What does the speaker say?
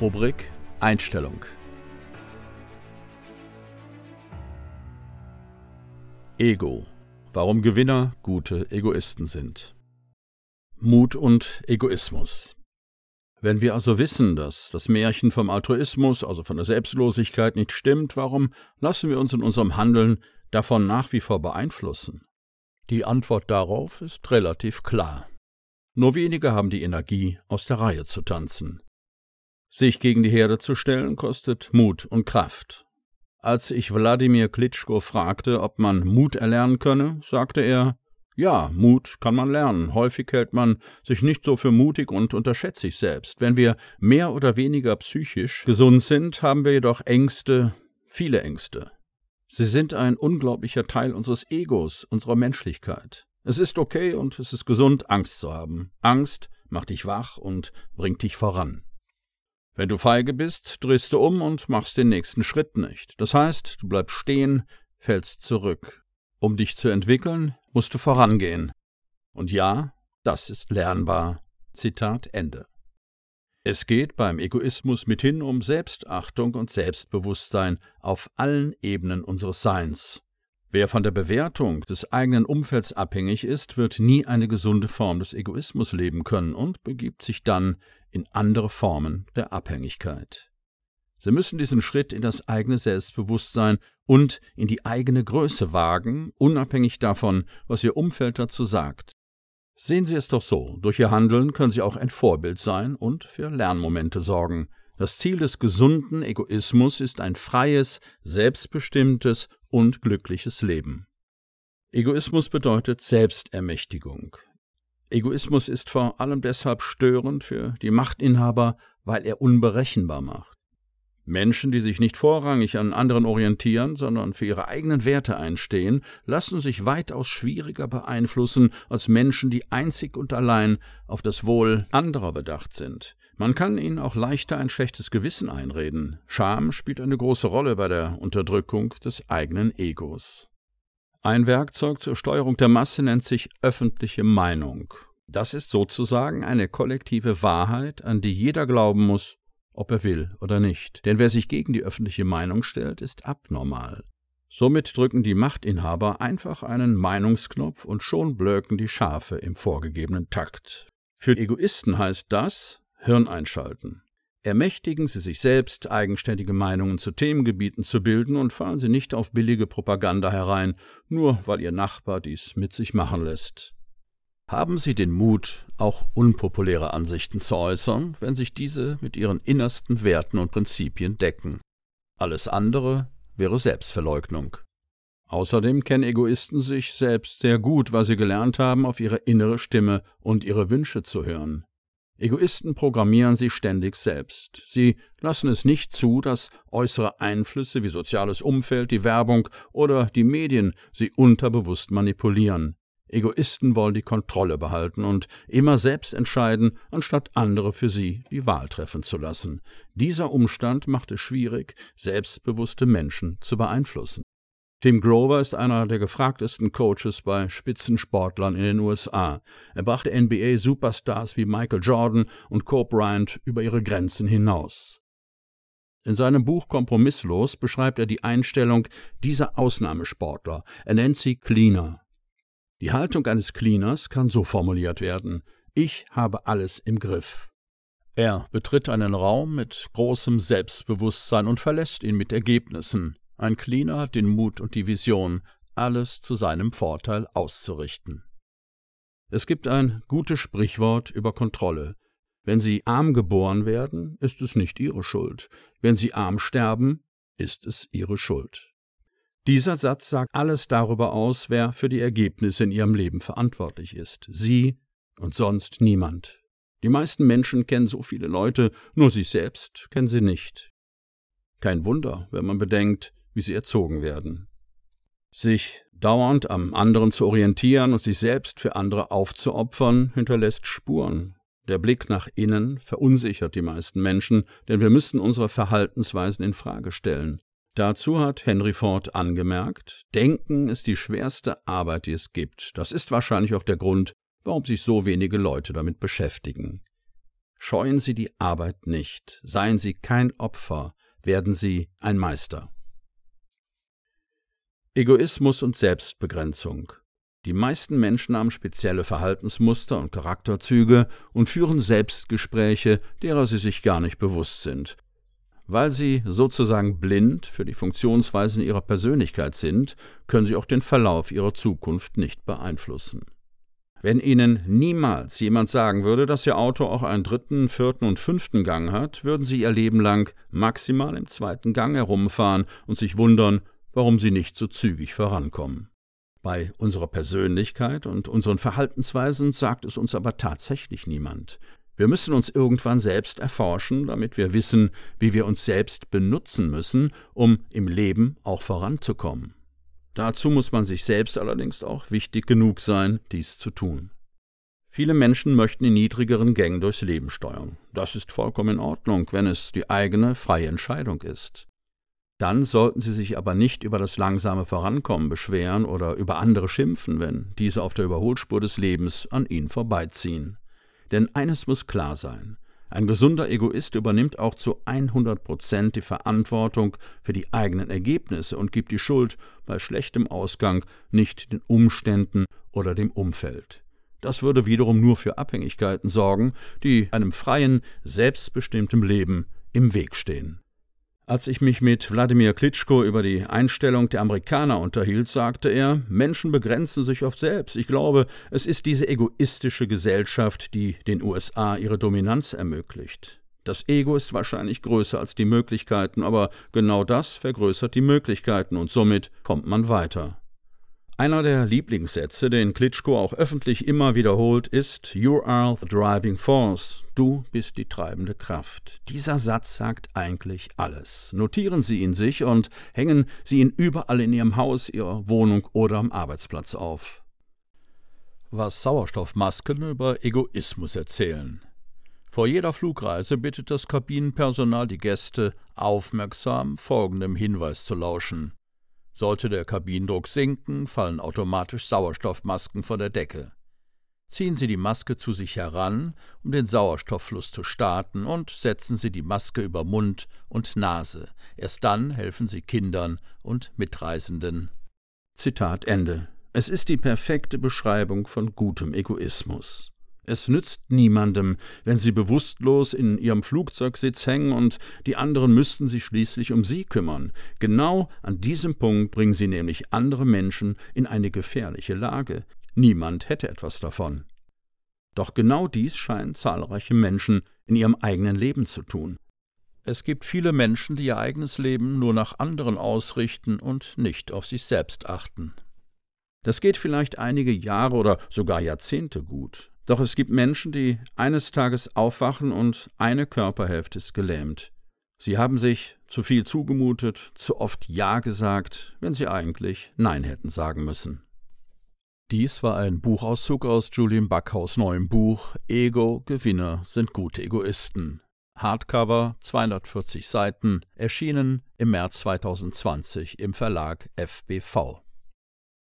Rubrik Einstellung. Ego. Warum Gewinner gute Egoisten sind. Mut und Egoismus. Wenn wir also wissen, dass das Märchen vom Altruismus, also von der Selbstlosigkeit, nicht stimmt, warum lassen wir uns in unserem Handeln davon nach wie vor beeinflussen? Die Antwort darauf ist relativ klar. Nur wenige haben die Energie, aus der Reihe zu tanzen. Sich gegen die Herde zu stellen, kostet Mut und Kraft. Als ich Wladimir Klitschko fragte, ob man Mut erlernen könne, sagte er, ja, Mut kann man lernen. Häufig hält man sich nicht so für mutig und unterschätzt sich selbst. Wenn wir mehr oder weniger psychisch gesund sind, haben wir jedoch Ängste, viele Ängste. Sie sind ein unglaublicher Teil unseres Egos, unserer Menschlichkeit. Es ist okay und es ist gesund, Angst zu haben. Angst macht dich wach und bringt dich voran. Wenn du feige bist, drehst du um und machst den nächsten Schritt nicht. Das heißt, du bleibst stehen, fällst zurück. Um dich zu entwickeln, musst du vorangehen. Und ja, das ist lernbar. Zitat Ende. Es geht beim Egoismus mithin um Selbstachtung und Selbstbewusstsein auf allen Ebenen unseres Seins. Wer von der Bewertung des eigenen Umfelds abhängig ist, wird nie eine gesunde Form des Egoismus leben können und begibt sich dann in andere Formen der Abhängigkeit. Sie müssen diesen Schritt in das eigene Selbstbewusstsein und in die eigene Größe wagen, unabhängig davon, was Ihr Umfeld dazu sagt. Sehen Sie es doch so, durch Ihr Handeln können Sie auch ein Vorbild sein und für Lernmomente sorgen. Das Ziel des gesunden Egoismus ist ein freies, selbstbestimmtes und glückliches Leben. Egoismus bedeutet Selbstermächtigung. Egoismus ist vor allem deshalb störend für die Machtinhaber, weil er unberechenbar macht. Menschen, die sich nicht vorrangig an anderen orientieren, sondern für ihre eigenen Werte einstehen, lassen sich weitaus schwieriger beeinflussen als Menschen, die einzig und allein auf das Wohl anderer bedacht sind. Man kann ihnen auch leichter ein schlechtes Gewissen einreden. Scham spielt eine große Rolle bei der Unterdrückung des eigenen Egos. Ein Werkzeug zur Steuerung der Masse nennt sich öffentliche Meinung. Das ist sozusagen eine kollektive Wahrheit, an die jeder glauben muss, ob er will oder nicht. Denn wer sich gegen die öffentliche Meinung stellt, ist abnormal. Somit drücken die Machtinhaber einfach einen Meinungsknopf und schon blöken die Schafe im vorgegebenen Takt. Für Egoisten heißt das, Hirn einschalten. Ermächtigen Sie sich selbst, eigenständige Meinungen zu Themengebieten zu bilden und fallen Sie nicht auf billige Propaganda herein, nur weil Ihr Nachbar dies mit sich machen lässt. Haben Sie den Mut, auch unpopuläre Ansichten zu äußern, wenn sich diese mit Ihren innersten Werten und Prinzipien decken. Alles andere wäre Selbstverleugnung. Außerdem kennen Egoisten sich selbst sehr gut, weil sie gelernt haben, auf ihre innere Stimme und ihre Wünsche zu hören. Egoisten programmieren sich ständig selbst. Sie lassen es nicht zu, dass äußere Einflüsse wie soziales Umfeld, die Werbung oder die Medien sie unterbewusst manipulieren. Egoisten wollen die Kontrolle behalten und immer selbst entscheiden, anstatt andere für sie die Wahl treffen zu lassen. Dieser Umstand macht es schwierig, selbstbewusste Menschen zu beeinflussen. Tim Grover ist einer der gefragtesten Coaches bei Spitzensportlern in den USA. Er brachte NBA-Superstars wie Michael Jordan und Kobe Bryant über ihre Grenzen hinaus. In seinem Buch Kompromisslos beschreibt er die Einstellung dieser Ausnahmesportler. Er nennt sie Cleaner. Die Haltung eines Cleaners kann so formuliert werden: Ich habe alles im Griff. Er betritt einen Raum mit großem Selbstbewusstsein und verlässt ihn mit Ergebnissen. Ein Cleaner hat den Mut und die Vision, alles zu seinem Vorteil auszurichten. Es gibt ein gutes Sprichwort über Kontrolle. Wenn Sie arm geboren werden, ist es nicht Ihre Schuld. Wenn Sie arm sterben, ist es Ihre Schuld. Dieser Satz sagt alles darüber aus, wer für die Ergebnisse in Ihrem Leben verantwortlich ist. Sie und sonst niemand. Die meisten Menschen kennen so viele Leute, nur sich selbst kennen sie nicht. Kein Wunder, wenn man bedenkt, wie sie erzogen werden. Sich dauernd am anderen zu orientieren und sich selbst für andere aufzuopfern, hinterlässt Spuren. Der Blick nach innen verunsichert die meisten Menschen, denn wir müssen unsere Verhaltensweisen in Frage stellen. Dazu hat Henry Ford angemerkt, Denken ist die schwerste Arbeit, die es gibt. Das ist wahrscheinlich auch der Grund, warum sich so wenige Leute damit beschäftigen. Scheuen Sie die Arbeit nicht, seien Sie kein Opfer, werden Sie ein Meister. Egoismus und Selbstbegrenzung. Die meisten Menschen haben spezielle Verhaltensmuster und Charakterzüge und führen Selbstgespräche, derer sie sich gar nicht bewusst sind. Weil sie sozusagen blind für die Funktionsweisen ihrer Persönlichkeit sind, können sie auch den Verlauf ihrer Zukunft nicht beeinflussen. Wenn Ihnen niemals jemand sagen würde, dass Ihr Auto auch einen dritten, vierten und fünften Gang hat, würden Sie Ihr Leben lang maximal im zweiten Gang herumfahren und sich wundern, warum Sie nicht so zügig vorankommen. Bei unserer Persönlichkeit und unseren Verhaltensweisen sagt es uns aber tatsächlich niemand. Wir müssen uns irgendwann selbst erforschen, damit wir wissen, wie wir uns selbst benutzen müssen, um im Leben auch voranzukommen. Dazu muss man sich selbst allerdings auch wichtig genug sein, dies zu tun. Viele Menschen möchten in niedrigeren Gängen durchs Leben steuern. Das ist vollkommen in Ordnung, wenn es die eigene freie Entscheidung ist. Dann sollten Sie sich aber nicht über das langsame Vorankommen beschweren oder über andere schimpfen, wenn diese auf der Überholspur des Lebens an Ihnen vorbeiziehen. Denn eines muss klar sein, ein gesunder Egoist übernimmt auch zu 100 Prozent die Verantwortung für die eigenen Ergebnisse und gibt die Schuld bei schlechtem Ausgang nicht den Umständen oder dem Umfeld. Das würde wiederum nur für Abhängigkeiten sorgen, die einem freien, selbstbestimmten Leben im Weg stehen. Als ich mich mit Wladimir Klitschko über die Einstellung der Amerikaner unterhielt, sagte er, Menschen begrenzen sich oft selbst. Ich glaube, es ist diese egoistische Gesellschaft, die den USA ihre Dominanz ermöglicht. Das Ego ist wahrscheinlich größer als die Möglichkeiten, aber genau das vergrößert die Möglichkeiten und somit kommt man weiter. Einer der Lieblingssätze, den Klitschko auch öffentlich immer wiederholt, ist You are the driving force. Du bist die treibende Kraft. Dieser Satz sagt eigentlich alles. Notieren Sie ihn sich und hängen Sie ihn überall in Ihrem Haus, Ihrer Wohnung oder am Arbeitsplatz auf. Was Sauerstoffmasken über Egoismus erzählen. Vor jeder Flugreise bittet das Kabinenpersonal die Gäste, aufmerksam folgendem Hinweis zu lauschen. Sollte der Kabinendruck sinken, fallen automatisch Sauerstoffmasken von der Decke. Ziehen Sie die Maske zu sich heran, um den Sauerstofffluss zu starten, und setzen Sie die Maske über Mund und Nase. Erst dann helfen Sie Kindern und Mitreisenden. Zitat Ende. Es ist die perfekte Beschreibung von gutem Egoismus. Es nützt niemandem, wenn sie bewusstlos in ihrem Flugzeugsitz hängen und die anderen müssten sich schließlich um sie kümmern. Genau an diesem Punkt bringen sie nämlich andere Menschen in eine gefährliche Lage. Niemand hätte etwas davon. Doch genau dies scheinen zahlreiche Menschen in ihrem eigenen Leben zu tun. Es gibt viele Menschen, die ihr eigenes Leben nur nach anderen ausrichten und nicht auf sich selbst achten. Das geht vielleicht einige Jahre oder sogar Jahrzehnte gut. Doch es gibt Menschen, die eines Tages aufwachen und eine Körperhälfte ist gelähmt. Sie haben sich zu viel zugemutet, zu oft Ja gesagt, wenn sie eigentlich Nein hätten sagen müssen. Dies war ein Buchauszug aus Julian Backhaus neuem Buch Ego Gewinner sind gute Egoisten. Hardcover 240 Seiten, erschienen im März 2020 im Verlag FBV.